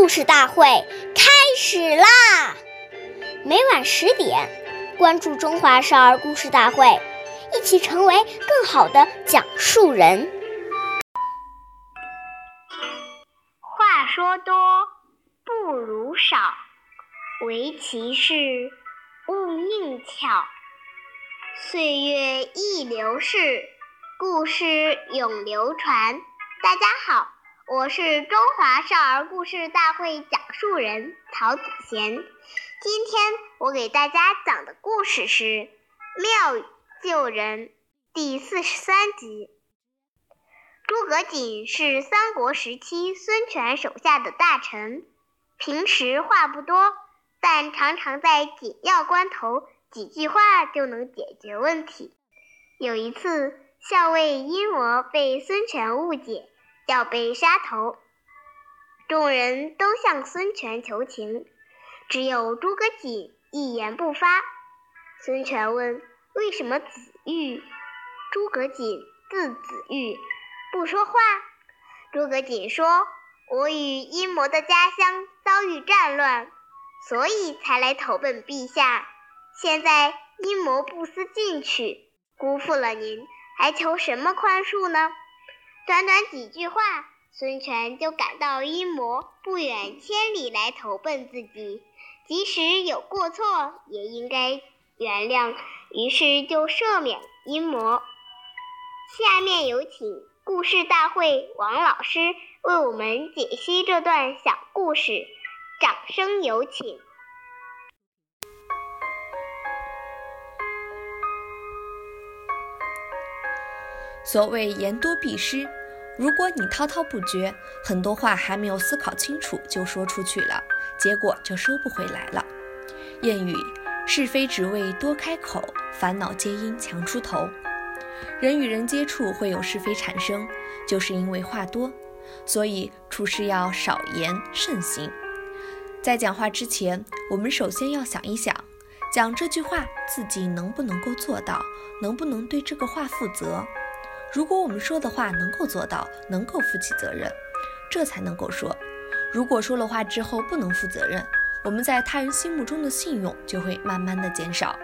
故事大会开始啦！每晚十点，关注《中华少儿故事大会》，一起成为更好的讲述人。话说多不如少，唯其事勿佞巧。岁月易流逝，故事永流传。大家好。我是中华少儿故事大会讲述人曹子贤，今天我给大家讲的故事是《妙语救人》第四十三集。诸葛瑾是三国时期孙权手下的大臣，平时话不多，但常常在紧要关头几句话就能解决问题。有一次，校尉阴谋被孙权误解。要被杀头，众人都向孙权求情，只有诸葛瑾一言不发。孙权问：“为什么子玉？”诸葛瑾字子玉，不说话。诸葛瑾说：“我与阴谋的家乡遭遇战乱，所以才来投奔陛下。现在阴谋不思进取，辜负了您，还求什么宽恕呢？”短短几句话，孙权就感到阴谋不远千里来投奔自己，即使有过错，也应该原谅，于是就赦免阴谋。下面有请故事大会王老师为我们解析这段小故事，掌声有请。所谓言多必失。如果你滔滔不绝，很多话还没有思考清楚就说出去了，结果就收不回来了。谚语：是非只为多开口，烦恼皆因强出头。人与人接触会有是非产生，就是因为话多，所以处事要少言慎行。在讲话之前，我们首先要想一想，讲这句话自己能不能够做到，能不能对这个话负责。如果我们说的话能够做到，能够负起责任，这才能够说。如果说了话之后不能负责任，我们在他人心目中的信用就会慢慢的减少。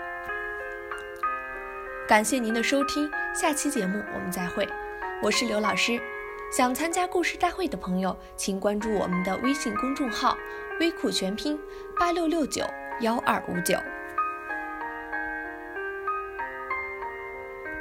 感谢您的收听，下期节目我们再会。我是刘老师，想参加故事大会的朋友，请关注我们的微信公众号“微库全拼八六六九幺二五九”。